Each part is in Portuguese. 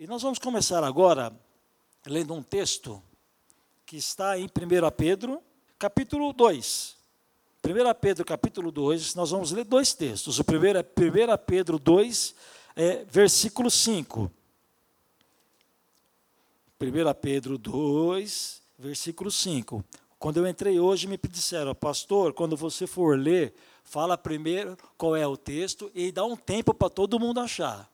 E nós vamos começar agora lendo um texto que está em 1 Pedro, capítulo 2. 1 Pedro, capítulo 2, nós vamos ler dois textos. O primeiro é 1 Pedro 2, é, versículo 5. 1 Pedro 2, versículo 5. Quando eu entrei hoje, me disseram, pastor, quando você for ler, fala primeiro qual é o texto e dá um tempo para todo mundo achar.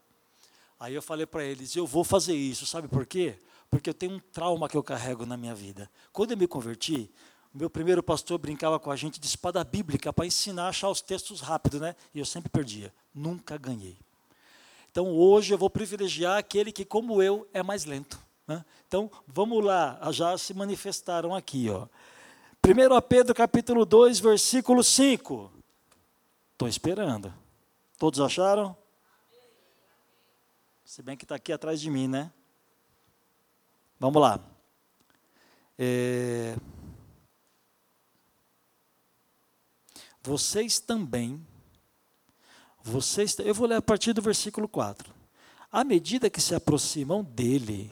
Aí eu falei para eles, eu vou fazer isso, sabe por quê? Porque eu tenho um trauma que eu carrego na minha vida. Quando eu me converti, meu primeiro pastor brincava com a gente de espada bíblica para ensinar a achar os textos rápido, né? E eu sempre perdia, nunca ganhei. Então hoje eu vou privilegiar aquele que, como eu, é mais lento. Né? Então, vamos lá, já se manifestaram aqui. Ó. 1 Pedro capítulo 2, versículo 5. Estou esperando. Todos acharam? Se bem que está aqui atrás de mim, né? Vamos lá. É... Vocês também, vocês, eu vou ler a partir do versículo 4. À medida que se aproximam dele,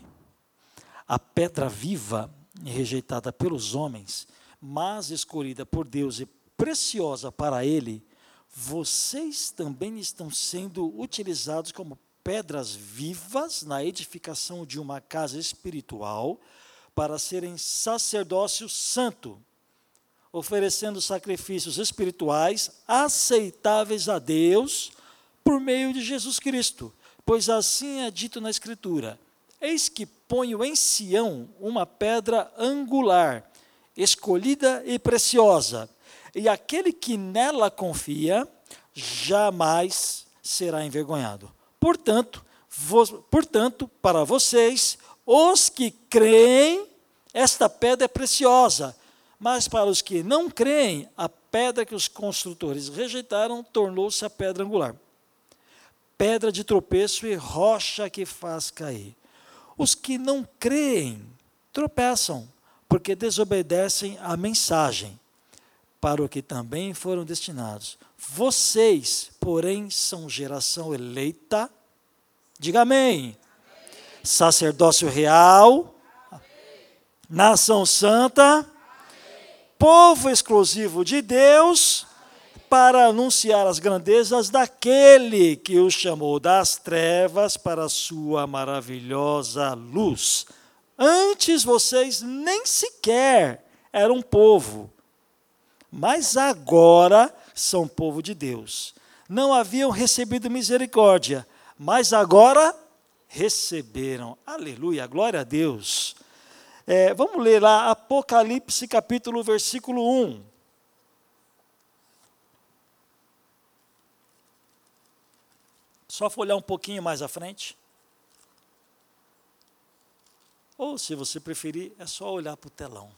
a pedra viva rejeitada pelos homens, mas escolhida por Deus e preciosa para ele, vocês também estão sendo utilizados como pedras vivas na edificação de uma casa espiritual para serem sacerdócio santo, oferecendo sacrifícios espirituais aceitáveis a Deus por meio de Jesus Cristo. Pois assim é dito na Escritura: Eis que ponho em Sião uma pedra angular, escolhida e preciosa, e aquele que nela confia jamais será envergonhado. Portanto, portanto, para vocês, os que creem, esta pedra é preciosa, mas para os que não creem, a pedra que os construtores rejeitaram tornou-se a pedra angular. Pedra de tropeço e rocha que faz cair. Os que não creem tropeçam, porque desobedecem à mensagem, para o que também foram destinados. Vocês, porém, são geração eleita. Diga amém. amém. Sacerdócio real. Amém. Nação santa. Amém. Povo exclusivo de Deus para anunciar as grandezas daquele que os chamou das trevas para a sua maravilhosa luz. Antes vocês nem sequer eram povo, mas agora são povo de Deus. Não haviam recebido misericórdia, mas agora receberam. Aleluia, glória a Deus. É, vamos ler lá Apocalipse capítulo versículo 1. Só folhar um pouquinho mais à frente. Ou, se você preferir, é só olhar para o telão.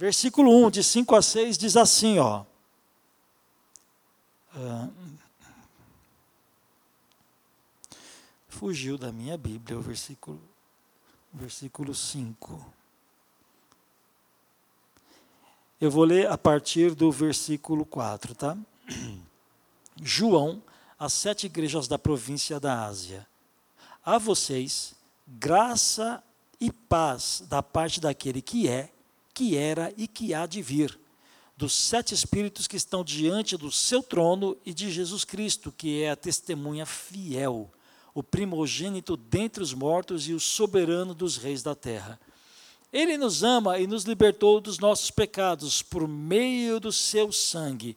Versículo 1, de 5 a 6, diz assim, ó. Uh, fugiu da minha Bíblia o versículo, versículo 5. Eu vou ler a partir do versículo 4, tá? João, às sete igrejas da província da Ásia. A vocês, graça e paz da parte daquele que é, que era e que há de vir, dos sete espíritos que estão diante do seu trono e de Jesus Cristo, que é a testemunha fiel, o primogênito dentre os mortos e o soberano dos reis da terra. Ele nos ama e nos libertou dos nossos pecados por meio do seu sangue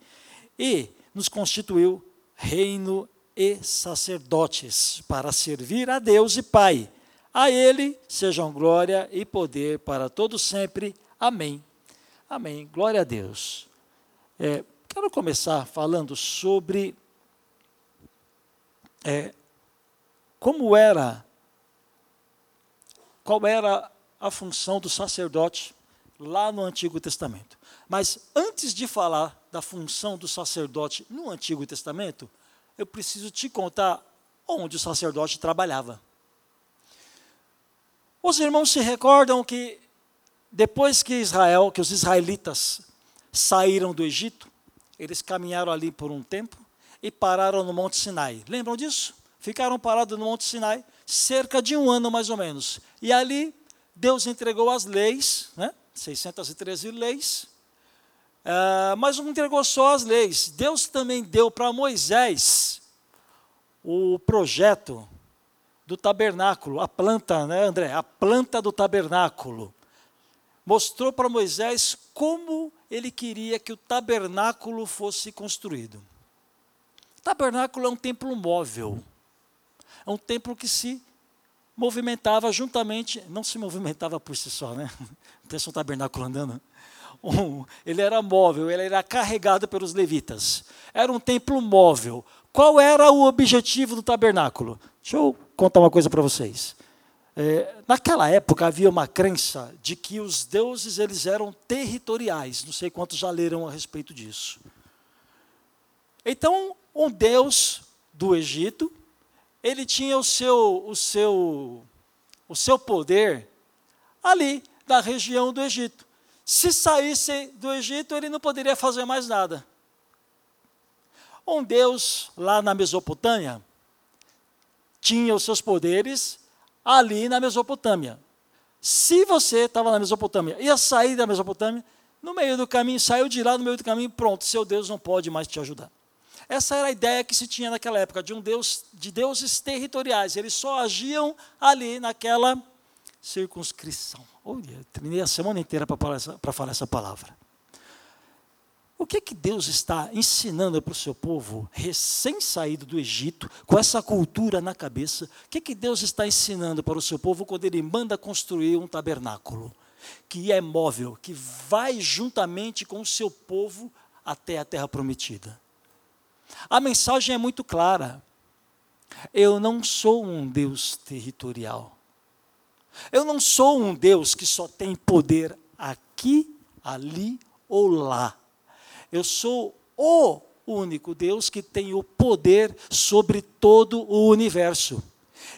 e nos constituiu reino e sacerdotes, para servir a Deus e Pai. A Ele sejam glória e poder para todos sempre. Amém. Amém. Glória a Deus. É, quero começar falando sobre é, como era qual era a função do sacerdote lá no Antigo Testamento. Mas antes de falar da função do sacerdote no Antigo Testamento, eu preciso te contar onde o sacerdote trabalhava. Os irmãos se recordam que depois que Israel, que os israelitas saíram do Egito, eles caminharam ali por um tempo e pararam no Monte Sinai. Lembram disso? Ficaram parados no Monte Sinai cerca de um ano mais ou menos. E ali Deus entregou as leis, né? 613 leis, uh, mas não entregou só as leis. Deus também deu para Moisés o projeto do tabernáculo, a planta, né, André? A planta do tabernáculo. Mostrou para Moisés como ele queria que o tabernáculo fosse construído. Tabernáculo é um templo móvel. É um templo que se movimentava juntamente, não se movimentava por si só, né? Pensa um tabernáculo andando. Um, ele era móvel, ele era carregado pelos levitas. Era um templo móvel. Qual era o objetivo do tabernáculo? Deixa eu contar uma coisa para vocês. É, naquela época havia uma crença de que os deuses eles eram territoriais. Não sei quantos já leram a respeito disso. Então, um deus do Egito ele tinha o seu, o seu, o seu poder ali, na região do Egito. Se saísse do Egito, ele não poderia fazer mais nada. Um Deus lá na Mesopotâmia tinha os seus poderes ali na Mesopotâmia. Se você estava na Mesopotâmia, ia sair da Mesopotâmia, no meio do caminho, saiu de lá no meio do caminho, pronto, seu Deus não pode mais te ajudar. Essa era a ideia que se tinha naquela época, de um deus, de deuses territoriais. Eles só agiam ali naquela circunscrição. Olha, treinei a semana inteira para falar, falar essa palavra. O que, que Deus está ensinando para o seu povo, recém-saído do Egito, com essa cultura na cabeça? O que, que Deus está ensinando para o seu povo quando Ele manda construir um tabernáculo? Que é móvel, que vai juntamente com o seu povo até a terra prometida. A mensagem é muito clara. Eu não sou um Deus territorial. Eu não sou um Deus que só tem poder aqui, ali ou lá. Eu sou o único Deus que tem o poder sobre todo o universo.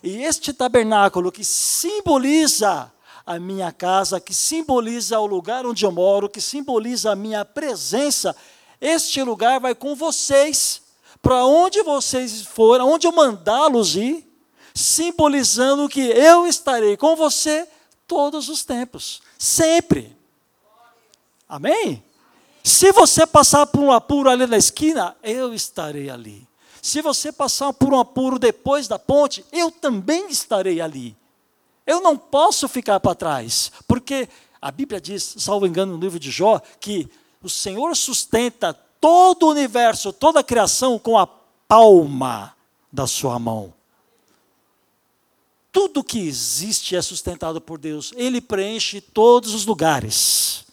E este tabernáculo que simboliza a minha casa, que simboliza o lugar onde eu moro, que simboliza a minha presença, este lugar vai com vocês para onde vocês forem, onde eu mandá-los ir, simbolizando que eu estarei com você todos os tempos, sempre. Amém? Se você passar por um apuro ali na esquina, eu estarei ali. Se você passar por um apuro depois da ponte, eu também estarei ali. Eu não posso ficar para trás, porque a Bíblia diz, salvo engano, no livro de Jó, que o Senhor sustenta todo o universo, toda a criação com a palma da sua mão. Tudo que existe é sustentado por Deus. Ele preenche todos os lugares.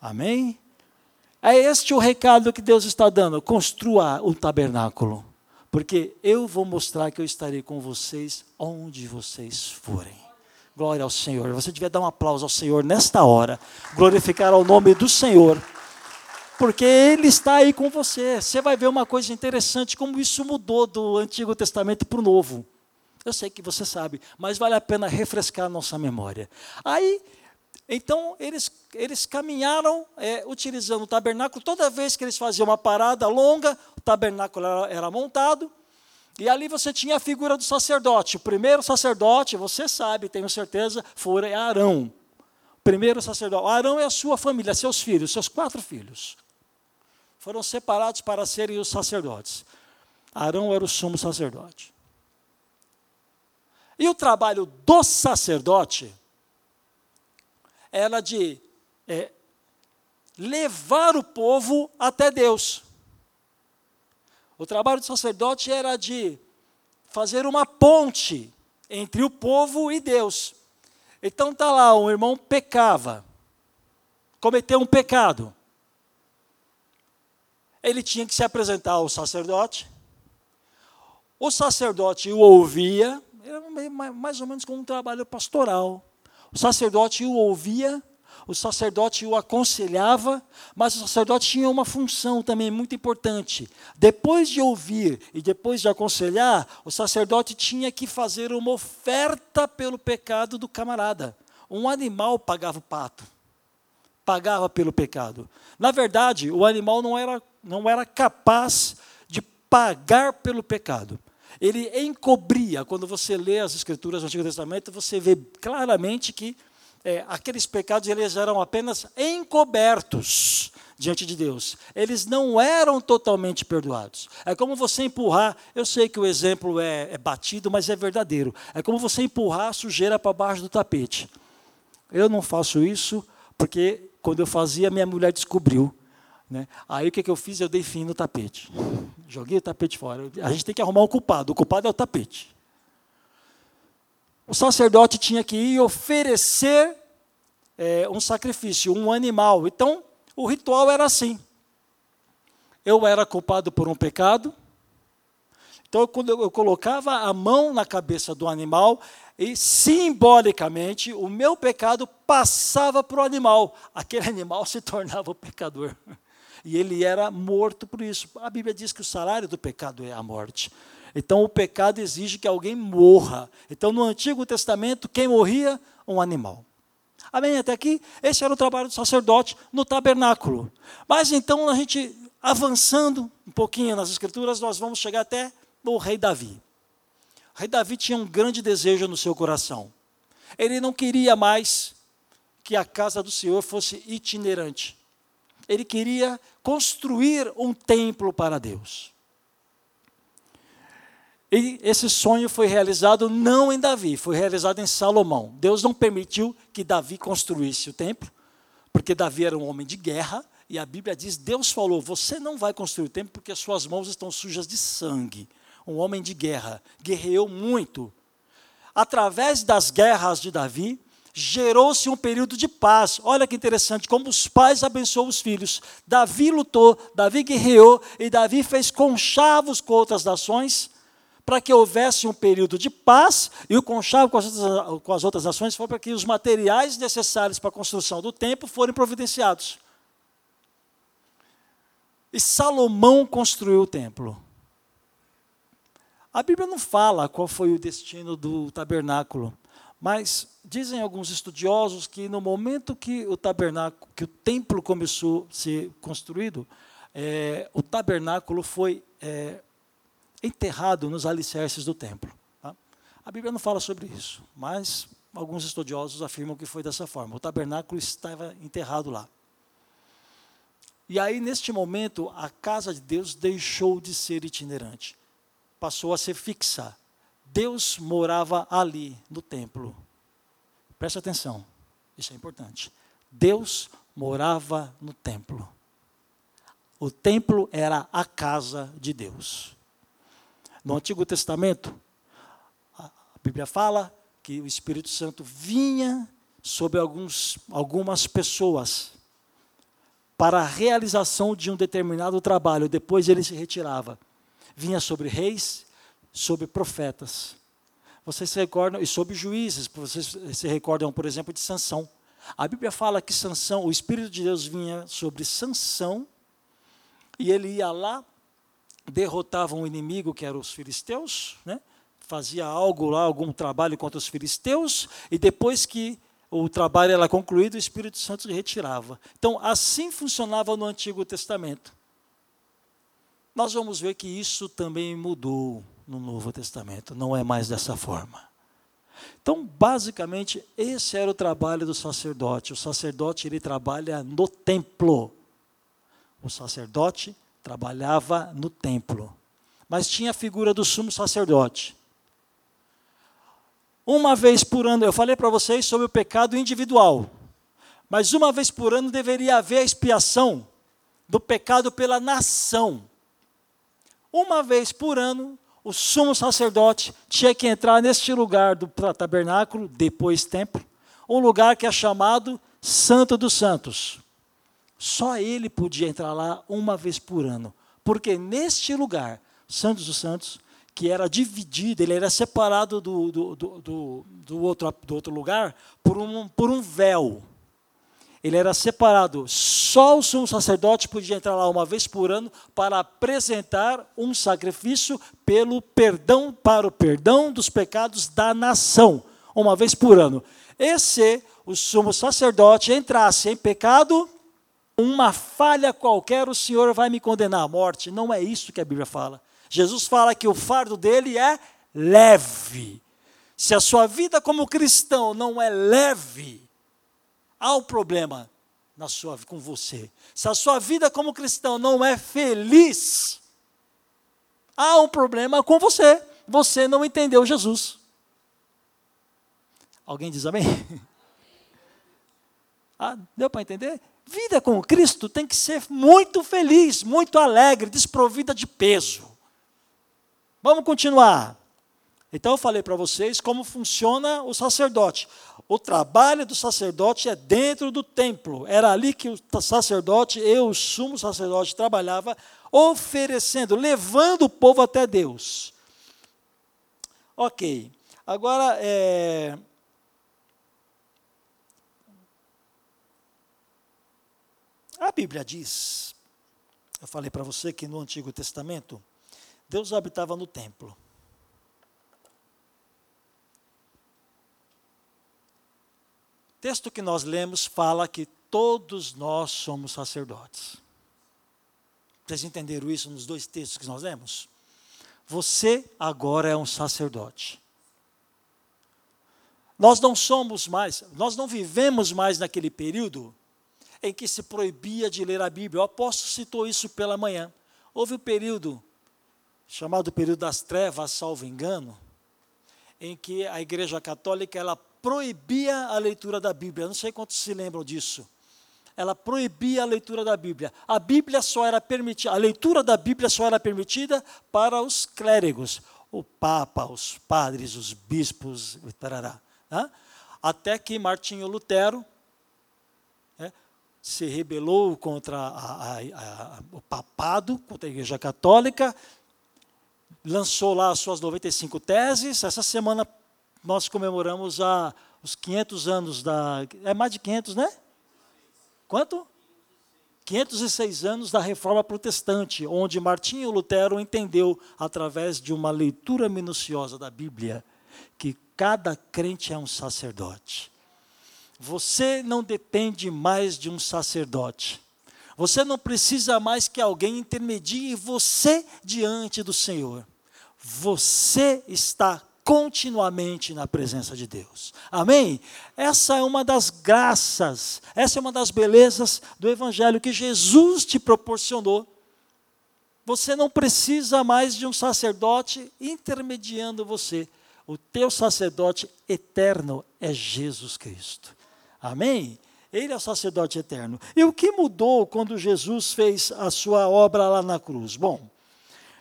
Amém? É este o recado que Deus está dando. Construa o tabernáculo. Porque eu vou mostrar que eu estarei com vocês onde vocês forem. Glória ao Senhor. Você devia dar um aplauso ao Senhor nesta hora. Glorificar ao nome do Senhor porque Ele está aí com você. Você vai ver uma coisa interessante, como isso mudou do Antigo Testamento para o Novo. Eu sei que você sabe, mas vale a pena refrescar a nossa memória. Aí, então, eles, eles caminharam é, utilizando o tabernáculo. Toda vez que eles faziam uma parada longa, o tabernáculo era, era montado. E ali você tinha a figura do sacerdote. O primeiro sacerdote, você sabe, tenho certeza, foi Arão. O primeiro sacerdote. Arão é a sua família, seus filhos, seus quatro filhos foram separados para serem os sacerdotes. Arão era o sumo sacerdote. E o trabalho do sacerdote era de é, levar o povo até Deus. O trabalho do sacerdote era de fazer uma ponte entre o povo e Deus. Então está lá, um irmão pecava, cometeu um pecado ele tinha que se apresentar ao sacerdote. O sacerdote o ouvia, mais ou menos como um trabalho pastoral. O sacerdote o ouvia, o sacerdote o aconselhava, mas o sacerdote tinha uma função também muito importante. Depois de ouvir e depois de aconselhar, o sacerdote tinha que fazer uma oferta pelo pecado do camarada. Um animal pagava o pato, pagava pelo pecado. Na verdade, o animal não era, não era capaz de pagar pelo pecado. Ele encobria, quando você lê as escrituras do Antigo Testamento, você vê claramente que é, aqueles pecados eles eram apenas encobertos diante de Deus. Eles não eram totalmente perdoados. É como você empurrar, eu sei que o exemplo é, é batido, mas é verdadeiro. É como você empurrar a sujeira para baixo do tapete. Eu não faço isso porque quando eu fazia, minha mulher descobriu. Né? Aí o que, que eu fiz? Eu dei fim no tapete. Joguei o tapete fora. A gente tem que arrumar um culpado. O culpado é o tapete. O sacerdote tinha que ir oferecer é, um sacrifício, um animal. Então, o ritual era assim. Eu era culpado por um pecado. Então, quando eu colocava a mão na cabeça do animal, e simbolicamente o meu pecado passava para o animal. Aquele animal se tornava o pecador. E ele era morto por isso. A Bíblia diz que o salário do pecado é a morte. Então o pecado exige que alguém morra. Então no Antigo Testamento, quem morria? Um animal. Amém? Até aqui, esse era o trabalho do sacerdote no tabernáculo. Mas então a gente, avançando um pouquinho nas Escrituras, nós vamos chegar até o rei Davi. O rei Davi tinha um grande desejo no seu coração. Ele não queria mais que a casa do Senhor fosse itinerante. Ele queria construir um templo para Deus. E esse sonho foi realizado não em Davi, foi realizado em Salomão. Deus não permitiu que Davi construísse o templo, porque Davi era um homem de guerra, e a Bíblia diz: Deus falou, você não vai construir o templo porque suas mãos estão sujas de sangue um homem de guerra, guerreou muito. Através das guerras de Davi, gerou-se um período de paz. Olha que interessante, como os pais abençoam os filhos. Davi lutou, Davi guerreou e Davi fez conchavos com outras nações para que houvesse um período de paz e o conchavo com as outras, com as outras nações foi para que os materiais necessários para a construção do templo forem providenciados. E Salomão construiu o templo. A Bíblia não fala qual foi o destino do tabernáculo, mas dizem alguns estudiosos que no momento que o tabernáculo, que o templo começou a ser construído, é, o tabernáculo foi é, enterrado nos alicerces do templo. Tá? A Bíblia não fala sobre isso, mas alguns estudiosos afirmam que foi dessa forma. O tabernáculo estava enterrado lá. E aí, neste momento, a casa de Deus deixou de ser itinerante passou a ser fixa. Deus morava ali, no templo. Preste atenção, isso é importante. Deus morava no templo. O templo era a casa de Deus. No Antigo Testamento, a Bíblia fala que o Espírito Santo vinha sobre alguns, algumas pessoas para a realização de um determinado trabalho, depois ele se retirava vinha sobre reis, sobre profetas. Vocês se recordam, e sobre juízes, vocês se recordam, por exemplo, de Sansão. A Bíblia fala que Sansão, o Espírito de Deus vinha sobre Sansão, e ele ia lá, derrotava um inimigo que eram os filisteus, né? fazia algo lá, algum trabalho contra os filisteus, e depois que o trabalho era concluído, o Espírito Santo se retirava. Então, assim funcionava no Antigo Testamento nós vamos ver que isso também mudou no Novo Testamento, não é mais dessa forma. Então, basicamente, esse era o trabalho do sacerdote. O sacerdote ele trabalha no templo. O sacerdote trabalhava no templo. Mas tinha a figura do sumo sacerdote. Uma vez por ano, eu falei para vocês sobre o pecado individual. Mas uma vez por ano deveria haver a expiação do pecado pela nação. Uma vez por ano, o sumo sacerdote tinha que entrar neste lugar do tabernáculo, depois templo, um lugar que é chamado Santo dos Santos. Só ele podia entrar lá uma vez por ano, porque neste lugar, Santos dos Santos, que era dividido, ele era separado do, do, do, do, do outro, do outro lugar por um, por um véu. Ele era separado. Só o sumo sacerdote podia entrar lá uma vez por ano para apresentar um sacrifício pelo perdão para o perdão dos pecados da nação, uma vez por ano. E se o sumo sacerdote entrasse em pecado, uma falha qualquer, o Senhor vai me condenar à morte. Não é isso que a Bíblia fala. Jesus fala que o fardo dele é leve. Se a sua vida como cristão não é leve, há um problema na sua, com você. Se a sua vida como cristão não é feliz, há um problema com você. Você não entendeu Jesus. Alguém diz amém? Ah, deu para entender? Vida com Cristo tem que ser muito feliz, muito alegre, desprovida de peso. Vamos continuar. Então eu falei para vocês como funciona o sacerdote. O trabalho do sacerdote é dentro do templo. Era ali que o sacerdote, eu, o sumo sacerdote, trabalhava, oferecendo, levando o povo até Deus. Ok. Agora, é, A Bíblia diz, eu falei para você que no Antigo Testamento, Deus habitava no templo. Texto que nós lemos fala que todos nós somos sacerdotes. Vocês entenderam isso nos dois textos que nós lemos? Você agora é um sacerdote. Nós não somos mais, nós não vivemos mais naquele período em que se proibia de ler a Bíblia. O apóstolo citou isso pela manhã. Houve um período, chamado período das trevas, salvo engano, em que a Igreja Católica ela proibia a leitura da Bíblia. Não sei quantos se lembram disso. Ela proibia a leitura da Bíblia. A Bíblia só era permitida, a leitura da Bíblia só era permitida para os clérigos, o Papa, os padres, os bispos, tarará, né? até que Martinho Lutero se rebelou contra a, a, a, o papado, contra a Igreja Católica, lançou lá as suas 95 teses. Essa semana nós comemoramos a, os 500 anos da. É mais de 500, né? Quanto? 506 anos da reforma protestante, onde Martinho Lutero entendeu, através de uma leitura minuciosa da Bíblia, que cada crente é um sacerdote. Você não depende mais de um sacerdote. Você não precisa mais que alguém intermedie você diante do Senhor. Você está continuamente na presença de Deus. Amém? Essa é uma das graças, essa é uma das belezas do Evangelho que Jesus te proporcionou. Você não precisa mais de um sacerdote intermediando você. O teu sacerdote eterno é Jesus Cristo. Amém? Ele é o sacerdote eterno. E o que mudou quando Jesus fez a sua obra lá na cruz? Bom,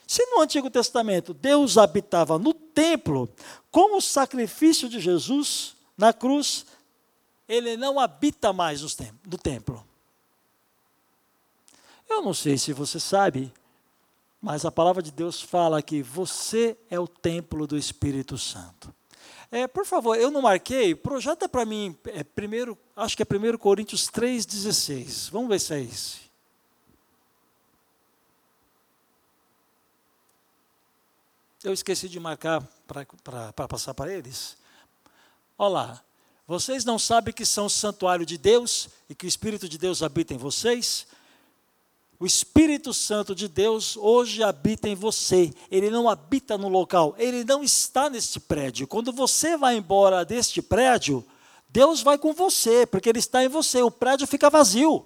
se no Antigo Testamento Deus habitava no templo, com o sacrifício de Jesus na cruz, ele não habita mais no templo. Eu não sei se você sabe, mas a palavra de Deus fala que você é o templo do Espírito Santo. É, por favor, eu não marquei, projeta para mim, é, primeiro, acho que é 1 Coríntios 3,16. Vamos ver se é esse. Eu esqueci de marcar para passar para eles. Olha lá. Vocês não sabem que são santuário de Deus e que o Espírito de Deus habita em vocês? O Espírito Santo de Deus hoje habita em você. Ele não habita no local, ele não está neste prédio. Quando você vai embora deste prédio, Deus vai com você, porque ele está em você. O prédio fica vazio.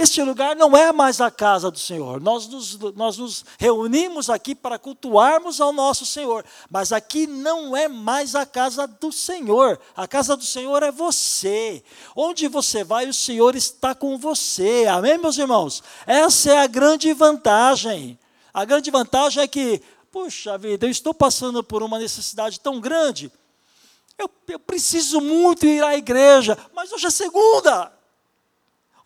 Este lugar não é mais a casa do Senhor. Nós nos, nós nos reunimos aqui para cultuarmos ao nosso Senhor. Mas aqui não é mais a casa do Senhor. A casa do Senhor é você. Onde você vai, o Senhor está com você. Amém, meus irmãos? Essa é a grande vantagem. A grande vantagem é que, puxa vida, eu estou passando por uma necessidade tão grande. Eu, eu preciso muito ir à igreja, mas hoje é segunda.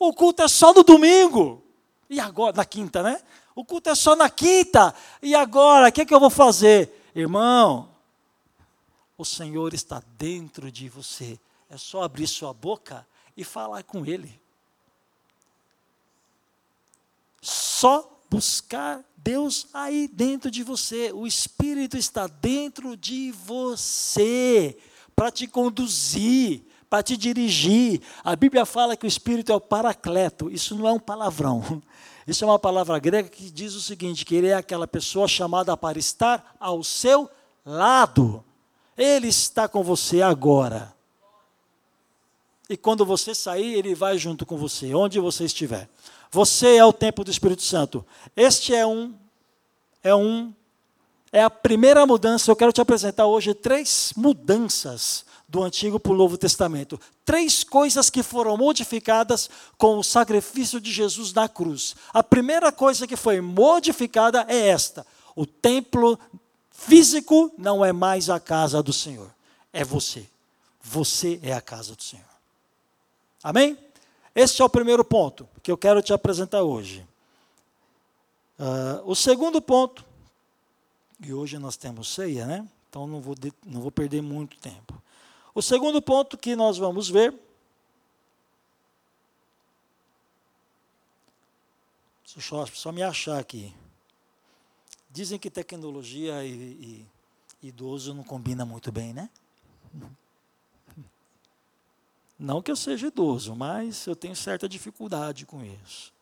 O culto é só no domingo. E agora, na quinta, né? O culto é só na quinta. E agora, o que, é que eu vou fazer? Irmão, o Senhor está dentro de você. É só abrir sua boca e falar com Ele. Só buscar Deus aí dentro de você. O Espírito está dentro de você para te conduzir, para te dirigir. A Bíblia fala que o Espírito é o paracleto. Isso não é um palavrão. Isso é uma palavra grega que diz o seguinte: que ele é aquela pessoa chamada para estar ao seu lado. Ele está com você agora. E quando você sair, ele vai junto com você, onde você estiver. Você é o templo do Espírito Santo. Este é um é um é a primeira mudança. Eu quero te apresentar hoje três mudanças do Antigo para o Novo Testamento. Três coisas que foram modificadas com o sacrifício de Jesus na cruz. A primeira coisa que foi modificada é esta: o templo físico não é mais a casa do Senhor, é você. Você é a casa do Senhor. Amém? Este é o primeiro ponto que eu quero te apresentar hoje. Uh, o segundo ponto, e hoje nós temos ceia, né? Então não vou, de, não vou perder muito tempo. O segundo ponto que nós vamos ver. Só, só me achar aqui. Dizem que tecnologia e, e idoso não combina muito bem, né? Não que eu seja idoso, mas eu tenho certa dificuldade com isso.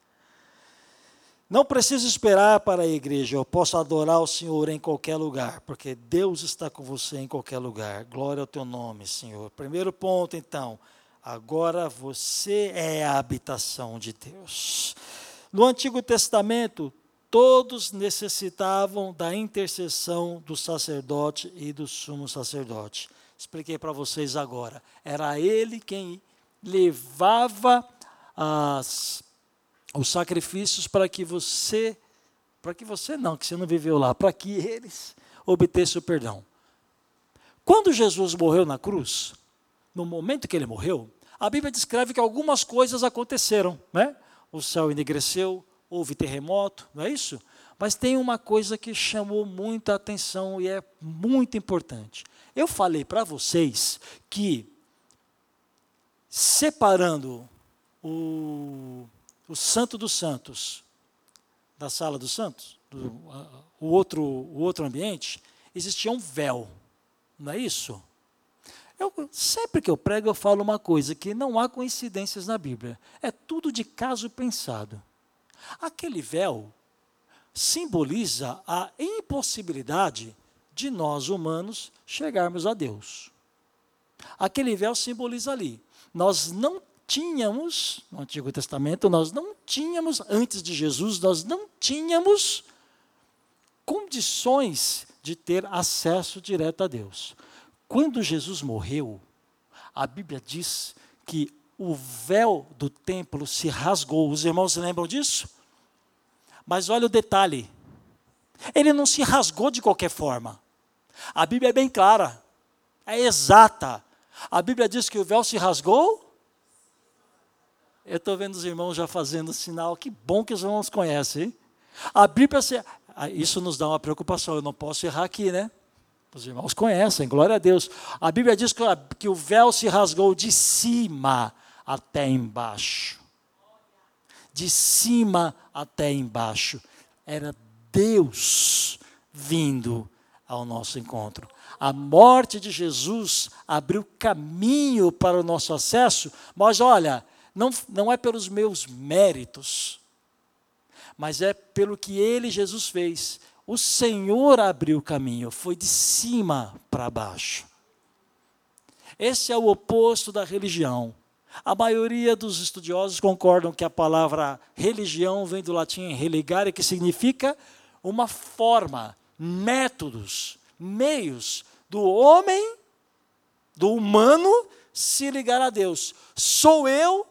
Não preciso esperar para a igreja, eu posso adorar o Senhor em qualquer lugar, porque Deus está com você em qualquer lugar. Glória ao teu nome, Senhor. Primeiro ponto, então, agora você é a habitação de Deus. No Antigo Testamento, todos necessitavam da intercessão do sacerdote e do sumo sacerdote. Expliquei para vocês agora. Era ele quem levava as, os sacrifícios para que você, para que você não, que você não viveu lá, para que eles obtessem o perdão. Quando Jesus morreu na cruz, no momento que ele morreu, a Bíblia descreve que algumas coisas aconteceram, né? O céu enegreceu, houve terremoto, não é isso? Mas tem uma coisa que chamou muita atenção e é muito importante. Eu falei para vocês que, separando o, o Santo dos Santos da sala dos santos, do, o, outro, o outro ambiente, existia um véu, não é isso? Eu, sempre que eu prego, eu falo uma coisa: que não há coincidências na Bíblia. É tudo de caso pensado. Aquele véu simboliza a impossibilidade de nós humanos chegarmos a Deus. Aquele véu simboliza ali. Nós não tínhamos, no Antigo Testamento, nós não tínhamos, antes de Jesus, nós não tínhamos condições de ter acesso direto a Deus. Quando Jesus morreu, a Bíblia diz que o véu do templo se rasgou. Os irmãos lembram disso? Mas olha o detalhe: ele não se rasgou de qualquer forma. A Bíblia é bem clara, é exata. A Bíblia diz que o véu se rasgou. Eu estou vendo os irmãos já fazendo sinal. Que bom que os irmãos conhecem. A Bíblia, se, ah, isso nos dá uma preocupação. Eu não posso errar aqui, né? Os irmãos conhecem, glória a Deus. A Bíblia diz que o véu se rasgou de cima até embaixo de cima até embaixo. Era Deus vindo ao nosso encontro. A morte de Jesus abriu caminho para o nosso acesso, mas olha, não, não é pelos meus méritos, mas é pelo que ele, Jesus, fez. O Senhor abriu o caminho, foi de cima para baixo. Esse é o oposto da religião. A maioria dos estudiosos concordam que a palavra religião vem do latim religare, que significa uma forma, métodos, meios do homem, do humano, se ligar a Deus. Sou eu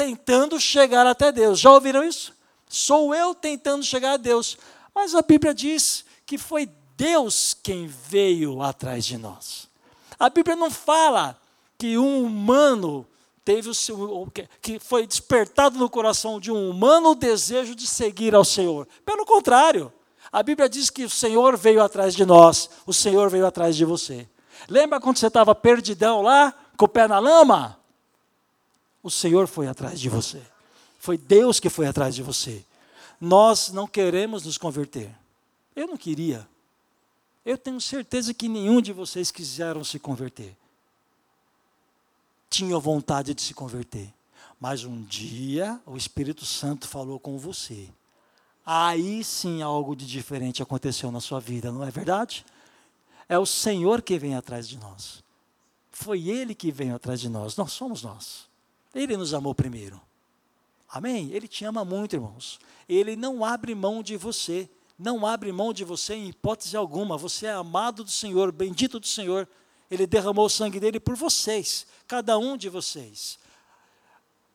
tentando chegar até Deus. Já ouviram isso? Sou eu tentando chegar a Deus. Mas a Bíblia diz que foi Deus quem veio atrás de nós. A Bíblia não fala que um humano teve o seu, que foi despertado no coração de um humano o desejo de seguir ao Senhor. Pelo contrário, a Bíblia diz que o Senhor veio atrás de nós, o Senhor veio atrás de você. Lembra quando você estava perdidão lá, com o pé na lama? O Senhor foi atrás de você. Foi Deus que foi atrás de você. Nós não queremos nos converter. Eu não queria. Eu tenho certeza que nenhum de vocês quiseram se converter. Tinham vontade de se converter. Mas um dia o Espírito Santo falou com você. Aí sim algo de diferente aconteceu na sua vida, não é verdade? É o Senhor que vem atrás de nós. Foi Ele que veio atrás de nós, não somos nós. Ele nos amou primeiro. Amém? Ele te ama muito, irmãos. Ele não abre mão de você. Não abre mão de você em hipótese alguma. Você é amado do Senhor, bendito do Senhor. Ele derramou o sangue dele por vocês, cada um de vocês.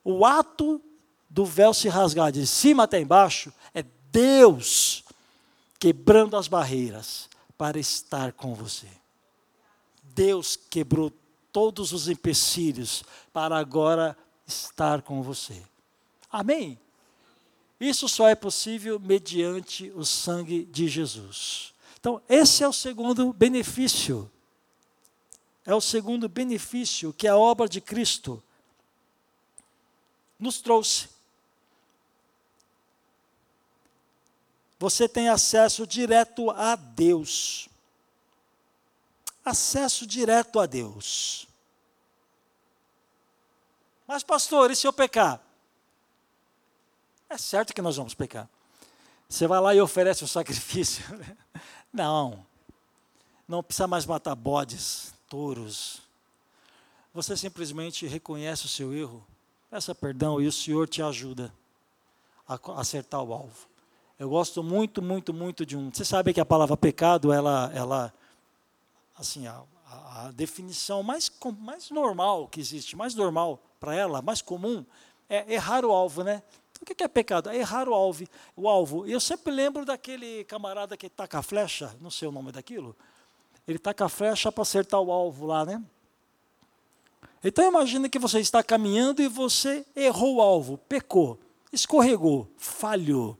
O ato do véu se rasgar de cima até embaixo é Deus quebrando as barreiras para estar com você. Deus quebrou todos os empecilhos para agora estar com você. Amém? Isso só é possível mediante o sangue de Jesus. Então, esse é o segundo benefício. É o segundo benefício que a obra de Cristo nos trouxe. Você tem acesso direto a Deus. Acesso direto a Deus. Mas, pastor, e se eu pecar? É certo que nós vamos pecar. Você vai lá e oferece um sacrifício. Não. Não precisa mais matar bodes, touros. Você simplesmente reconhece o seu erro, peça perdão e o Senhor te ajuda a acertar o alvo. Eu gosto muito, muito, muito de um. Você sabe que a palavra pecado, ela, ela assim, a, definição mais, mais normal que existe, mais normal para ela, mais comum, é errar o alvo, né? O que é pecado? É errar o alvo. O alvo. Eu sempre lembro daquele camarada que taca a flecha, não sei o nome daquilo. Ele taca a flecha para acertar o alvo lá, né? Então imagine que você está caminhando e você errou o alvo, pecou, escorregou, falhou.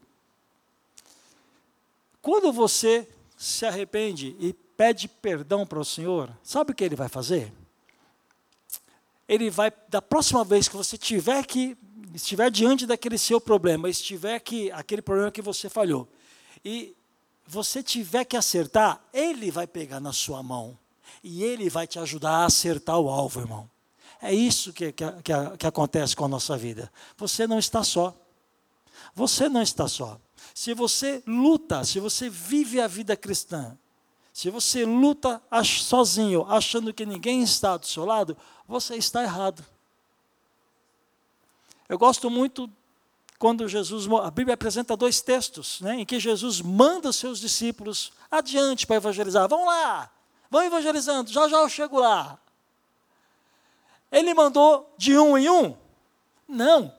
Quando você se arrepende e pede perdão para o Senhor, sabe o que ele vai fazer? Ele vai, da próxima vez que você tiver que estiver diante daquele seu problema, estiver que aquele problema que você falhou, e você tiver que acertar, ele vai pegar na sua mão e ele vai te ajudar a acertar o alvo, irmão. É isso que, que, que, que acontece com a nossa vida. Você não está só. Você não está só. Se você luta, se você vive a vida cristã, se você luta sozinho, achando que ninguém está do seu lado, você está errado. Eu gosto muito quando Jesus, a Bíblia apresenta dois textos, né, em que Jesus manda os seus discípulos adiante para evangelizar. Vão lá, vão evangelizando, já já eu chego lá. Ele mandou de um em um? Não.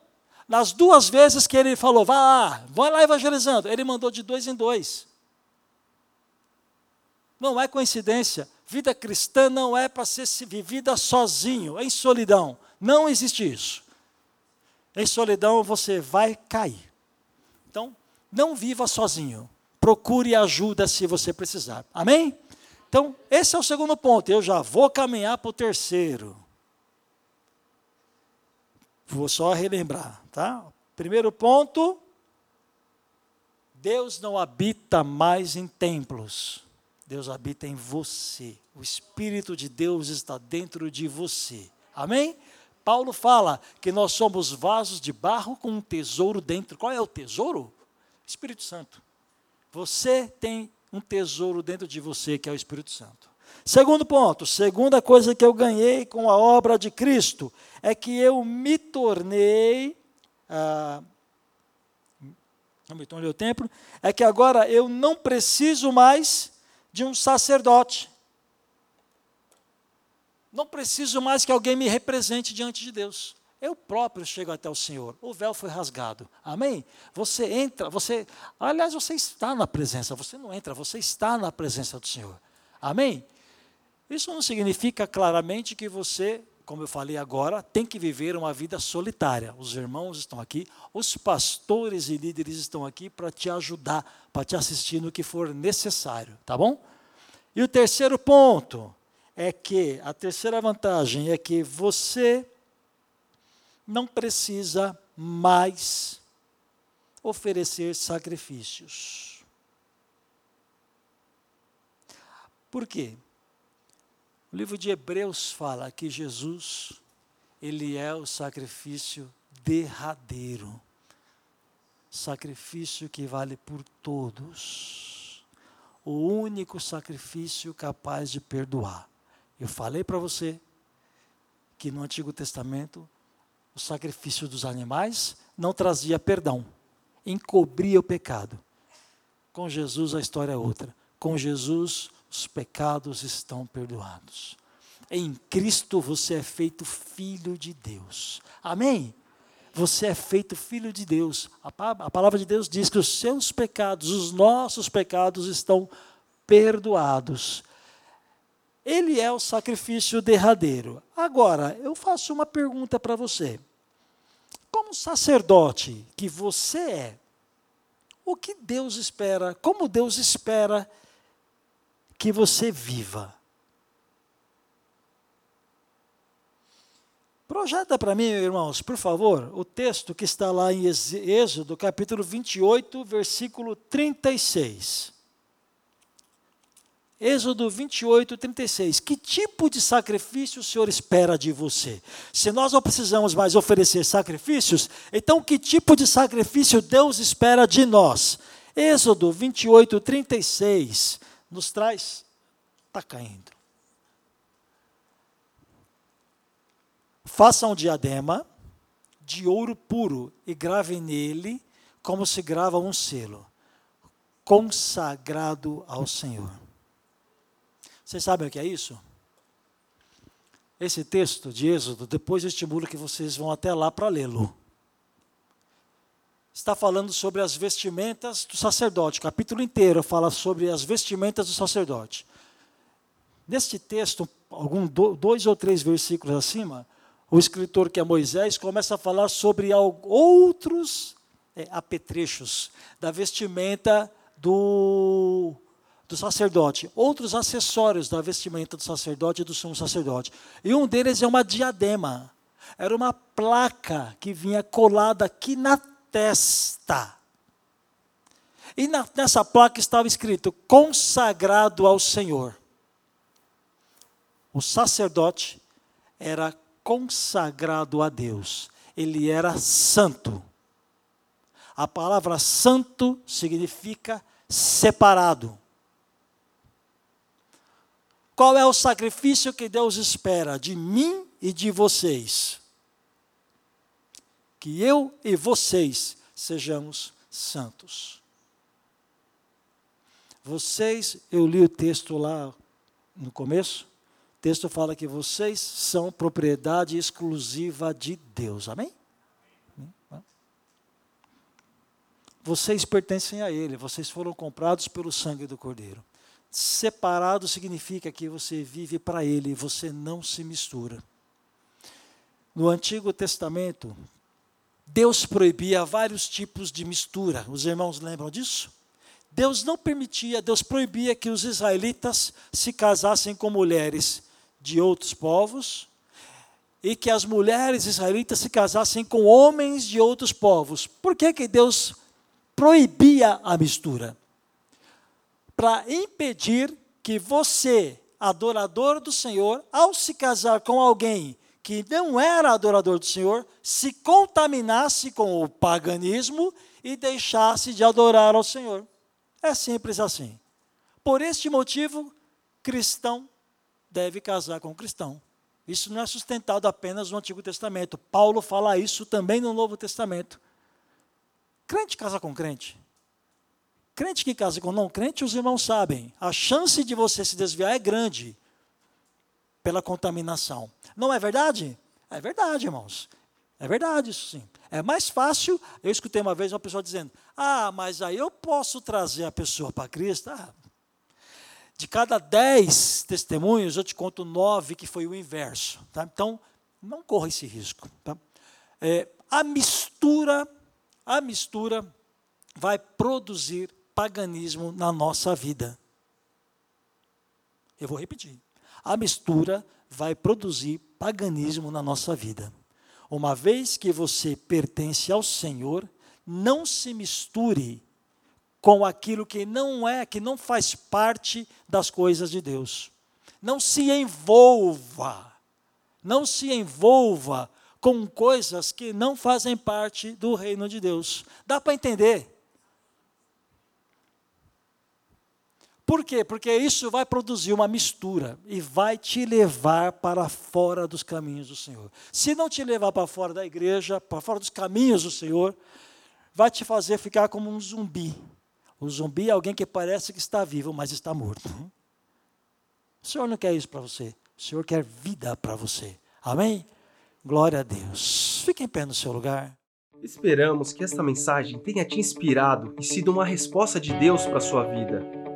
Nas duas vezes que ele falou, vá lá, vai lá evangelizando, ele mandou de dois em dois. Não é coincidência. Vida cristã não é para ser vivida sozinho, em solidão. Não existe isso. Em solidão você vai cair. Então, não viva sozinho. Procure ajuda se você precisar. Amém? Então, esse é o segundo ponto. Eu já vou caminhar para o terceiro. Vou só relembrar, tá? Primeiro ponto: Deus não habita mais em templos. Deus habita em você. O Espírito de Deus está dentro de você. Amém? Paulo fala que nós somos vasos de barro com um tesouro dentro. Qual é o tesouro? Espírito Santo. Você tem um tesouro dentro de você que é o Espírito Santo. Segundo ponto, segunda coisa que eu ganhei com a obra de Cristo é que eu me tornei. Ah, não me tornei o templo, é que agora eu não preciso mais de um sacerdote. Não preciso mais que alguém me represente diante de Deus. Eu próprio chego até o Senhor. O véu foi rasgado. Amém? Você entra, você. Aliás, você está na presença. Você não entra, você está na presença do Senhor. Amém? Isso não significa claramente que você como eu falei agora, tem que viver uma vida solitária. Os irmãos estão aqui, os pastores e líderes estão aqui para te ajudar, para te assistir no que for necessário, tá bom? E o terceiro ponto é que, a terceira vantagem é que você não precisa mais oferecer sacrifícios. Por quê? O livro de Hebreus fala que Jesus, ele é o sacrifício derradeiro. Sacrifício que vale por todos. O único sacrifício capaz de perdoar. Eu falei para você que no Antigo Testamento o sacrifício dos animais não trazia perdão, encobria o pecado. Com Jesus a história é outra. Com Jesus os pecados estão perdoados. Em Cristo você é feito filho de Deus. Amém? Você é feito filho de Deus. A, palavra de Deus diz que os seus pecados, os nossos pecados estão perdoados. Ele é o sacrifício derradeiro. Agora, eu faço uma pergunta para você. Como sacerdote que você é, o que Deus espera, como Deus espera que você viva? Projeta para mim, irmãos, por favor, o texto que está lá em Êxodo, capítulo 28, versículo 36. Êxodo 28, 36. Que tipo de sacrifício o Senhor espera de você? Se nós não precisamos mais oferecer sacrifícios, então que tipo de sacrifício Deus espera de nós? Êxodo 28, 36 nos traz. Está caindo. Faça um diadema de ouro puro e grave nele como se grava um selo, consagrado ao Senhor. Vocês sabem o que é isso? Esse texto de Êxodo, depois eu estimulo que vocês vão até lá para lê-lo. Está falando sobre as vestimentas do sacerdote. O capítulo inteiro fala sobre as vestimentas do sacerdote. Neste texto, algum dois ou três versículos acima, o escritor que é Moisés começa a falar sobre outros é, apetrechos da vestimenta do do sacerdote, outros acessórios da vestimenta do sacerdote e do sumo sacerdote. E um deles é uma diadema. Era uma placa que vinha colada aqui na testa. E na, nessa placa estava escrito: consagrado ao Senhor. O sacerdote era consagrado a Deus. Ele era santo. A palavra santo significa separado. Qual é o sacrifício que Deus espera de mim e de vocês? Que eu e vocês sejamos santos. Vocês, eu li o texto lá no começo, o texto fala que vocês são propriedade exclusiva de Deus, amém? Vocês pertencem a Ele, vocês foram comprados pelo sangue do Cordeiro. Separado significa que você vive para Ele, você não se mistura. No Antigo Testamento, Deus proibia vários tipos de mistura. Os irmãos lembram disso? Deus não permitia, Deus proibia que os israelitas se casassem com mulheres de outros povos e que as mulheres israelitas se casassem com homens de outros povos. Por que, que Deus proibia a mistura? para impedir que você, adorador do Senhor, ao se casar com alguém que não era adorador do Senhor, se contaminasse com o paganismo e deixasse de adorar ao Senhor. É simples assim. Por este motivo, cristão deve casar com cristão. Isso não é sustentado apenas no Antigo Testamento. Paulo fala isso também no Novo Testamento. Crente casa com crente. Crente que casa com não crente, os irmãos sabem, a chance de você se desviar é grande pela contaminação. Não é verdade? É verdade, irmãos. É verdade, isso sim. É mais fácil. Eu escutei uma vez uma pessoa dizendo: Ah, mas aí eu posso trazer a pessoa para Cristo. Ah, de cada dez testemunhos, eu te conto nove que foi o inverso. Tá? Então, não corra esse risco. Tá? É, a mistura, a mistura vai produzir paganismo na nossa vida. Eu vou repetir. A mistura vai produzir paganismo na nossa vida. Uma vez que você pertence ao Senhor, não se misture com aquilo que não é, que não faz parte das coisas de Deus. Não se envolva, não se envolva com coisas que não fazem parte do reino de Deus. Dá para entender? Por quê? Porque isso vai produzir uma mistura e vai te levar para fora dos caminhos do Senhor. Se não te levar para fora da igreja, para fora dos caminhos do Senhor, vai te fazer ficar como um zumbi. O zumbi é alguém que parece que está vivo, mas está morto. O Senhor não quer isso para você. O Senhor quer vida para você. Amém? Glória a Deus. Fique em pé no seu lugar. Esperamos que esta mensagem tenha te inspirado e sido uma resposta de Deus para a sua vida.